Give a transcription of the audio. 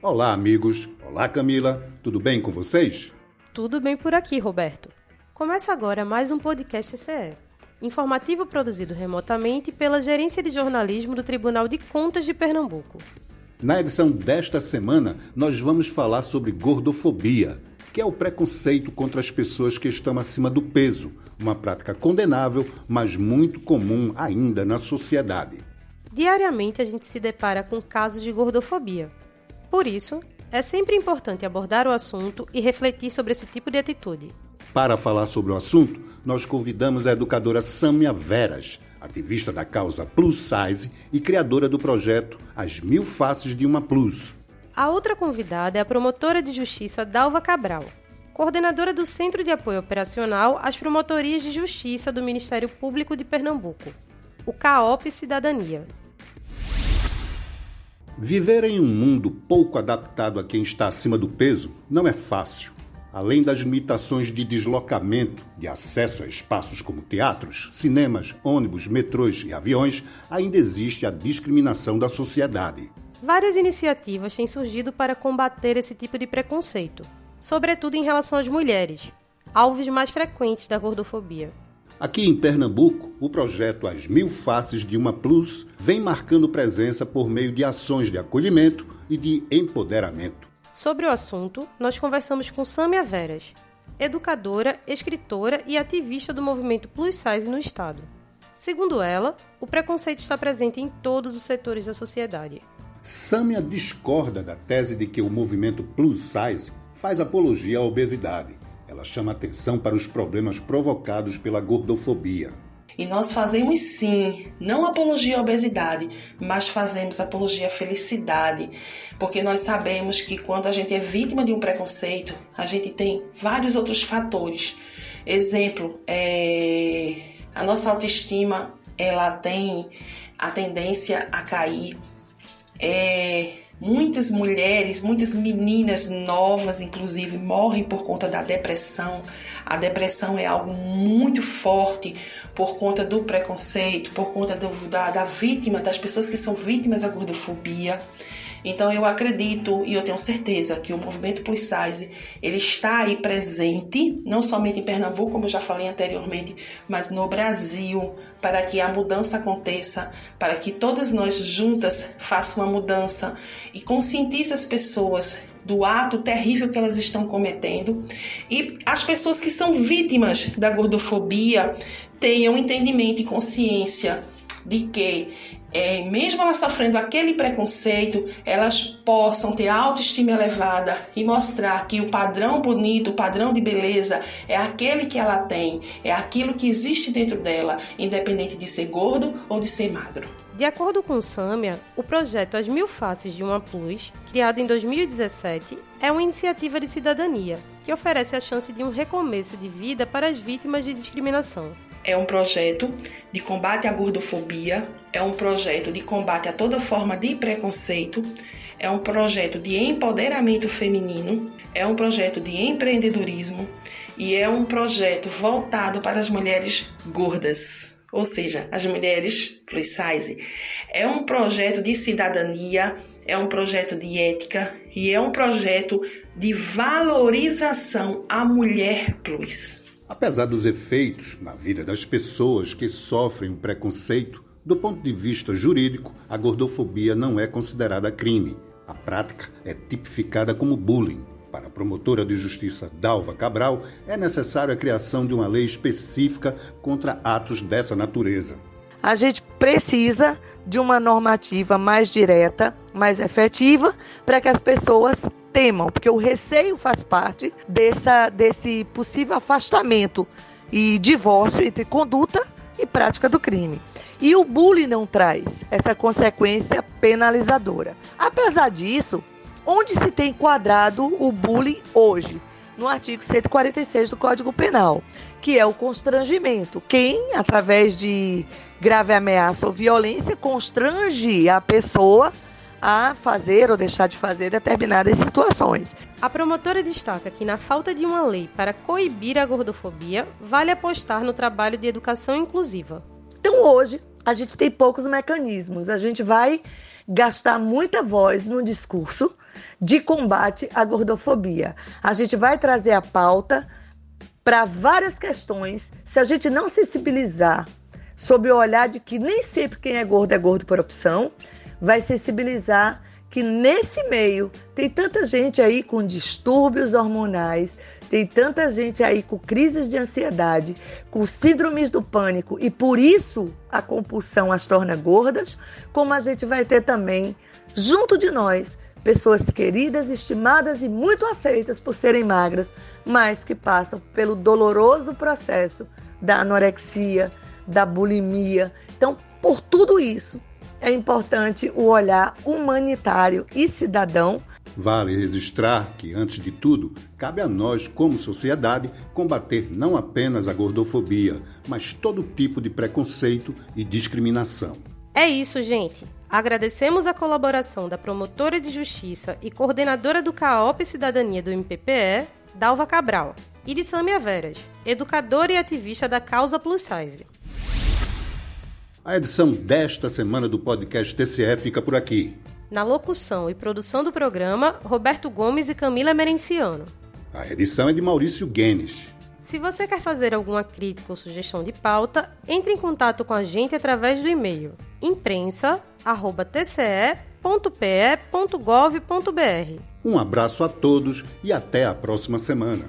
Olá, amigos. Olá, Camila. Tudo bem com vocês? Tudo bem por aqui, Roberto. Começa agora mais um podcast CE, informativo produzido remotamente pela Gerência de Jornalismo do Tribunal de Contas de Pernambuco. Na edição desta semana, nós vamos falar sobre gordofobia, que é o preconceito contra as pessoas que estão acima do peso, uma prática condenável, mas muito comum ainda na sociedade. Diariamente a gente se depara com casos de gordofobia. Por isso, é sempre importante abordar o assunto e refletir sobre esse tipo de atitude. Para falar sobre o assunto, nós convidamos a educadora Samia Veras, ativista da causa Plus Size e criadora do projeto As Mil Faces de uma Plus. A outra convidada é a promotora de justiça Dalva Cabral, coordenadora do Centro de Apoio Operacional às Promotorias de Justiça do Ministério Público de Pernambuco, o CAOP Cidadania. Viver em um mundo pouco adaptado a quem está acima do peso não é fácil. Além das limitações de deslocamento, de acesso a espaços como teatros, cinemas, ônibus, metrôs e aviões, ainda existe a discriminação da sociedade. Várias iniciativas têm surgido para combater esse tipo de preconceito, sobretudo em relação às mulheres, alvos mais frequentes da gordofobia. Aqui em Pernambuco, o projeto As Mil Faces de uma Plus vem marcando presença por meio de ações de acolhimento e de empoderamento. Sobre o assunto, nós conversamos com Samia Veras, educadora, escritora e ativista do movimento Plus Size no Estado. Segundo ela, o preconceito está presente em todos os setores da sociedade. Samia discorda da tese de que o movimento Plus Size faz apologia à obesidade ela chama atenção para os problemas provocados pela gordofobia. E nós fazemos sim, não apologia à obesidade, mas fazemos apologia à felicidade, porque nós sabemos que quando a gente é vítima de um preconceito, a gente tem vários outros fatores. Exemplo, é, a nossa autoestima ela tem a tendência a cair. É, Muitas mulheres, muitas meninas novas, inclusive, morrem por conta da depressão. A depressão é algo muito forte por conta do preconceito, por conta do, da, da vítima, das pessoas que são vítimas da gordofobia. Então eu acredito e eu tenho certeza que o movimento Plus Size ele está aí presente, não somente em Pernambuco, como eu já falei anteriormente, mas no Brasil, para que a mudança aconteça, para que todas nós juntas façam uma mudança e conscientize as pessoas do ato terrível que elas estão cometendo. E as pessoas que são vítimas da gordofobia tenham entendimento e consciência de que é, mesmo elas sofrendo aquele preconceito, elas possam ter autoestima elevada e mostrar que o padrão bonito, o padrão de beleza é aquele que ela tem, é aquilo que existe dentro dela, independente de ser gordo ou de ser magro. De acordo com o Samia, o projeto As Mil Faces de uma Plus, criado em 2017, é uma iniciativa de cidadania que oferece a chance de um recomeço de vida para as vítimas de discriminação é um projeto de combate à gordofobia, é um projeto de combate a toda forma de preconceito, é um projeto de empoderamento feminino, é um projeto de empreendedorismo e é um projeto voltado para as mulheres gordas, ou seja, as mulheres plus size. É um projeto de cidadania, é um projeto de ética e é um projeto de valorização à mulher plus. Apesar dos efeitos na vida das pessoas que sofrem o preconceito, do ponto de vista jurídico, a gordofobia não é considerada crime. A prática é tipificada como bullying. Para a promotora de justiça Dalva Cabral, é necessária a criação de uma lei específica contra atos dessa natureza. A gente precisa de uma normativa mais direta, mais efetiva, para que as pessoas temam, porque o receio faz parte dessa, desse possível afastamento e divórcio entre conduta e prática do crime. E o bullying não traz essa consequência penalizadora. Apesar disso, onde se tem enquadrado o bullying hoje? No artigo 146 do Código Penal, que é o constrangimento. Quem, através de grave ameaça ou violência, constrange a pessoa a fazer ou deixar de fazer determinadas situações. A promotora destaca que, na falta de uma lei para coibir a gordofobia, vale apostar no trabalho de educação inclusiva. Então, hoje, a gente tem poucos mecanismos. A gente vai gastar muita voz no discurso de combate à gordofobia. A gente vai trazer a pauta para várias questões. Se a gente não sensibilizar sob o olhar de que nem sempre quem é gordo é gordo por opção, vai sensibilizar que nesse meio tem tanta gente aí com distúrbios hormonais, tem tanta gente aí com crises de ansiedade, com síndromes do pânico e por isso a compulsão as torna gordas, como a gente vai ter também junto de nós pessoas queridas, estimadas e muito aceitas por serem magras, mas que passam pelo doloroso processo da anorexia, da bulimia. Então, por tudo isso, é importante o olhar humanitário e cidadão. Vale registrar que, antes de tudo, cabe a nós, como sociedade, combater não apenas a gordofobia, mas todo tipo de preconceito e discriminação. É isso, gente. Agradecemos a colaboração da promotora de justiça e coordenadora do CAOP Cidadania do MPPE, Dalva Cabral, e de Samia Veras, educadora e ativista da causa Plus Size. A edição desta semana do podcast TCE fica por aqui. Na locução e produção do programa, Roberto Gomes e Camila Merenciano. A edição é de Maurício Guenes. Se você quer fazer alguma crítica ou sugestão de pauta, entre em contato com a gente através do e-mail imprensa@tce.pe.gov.br. Um abraço a todos e até a próxima semana.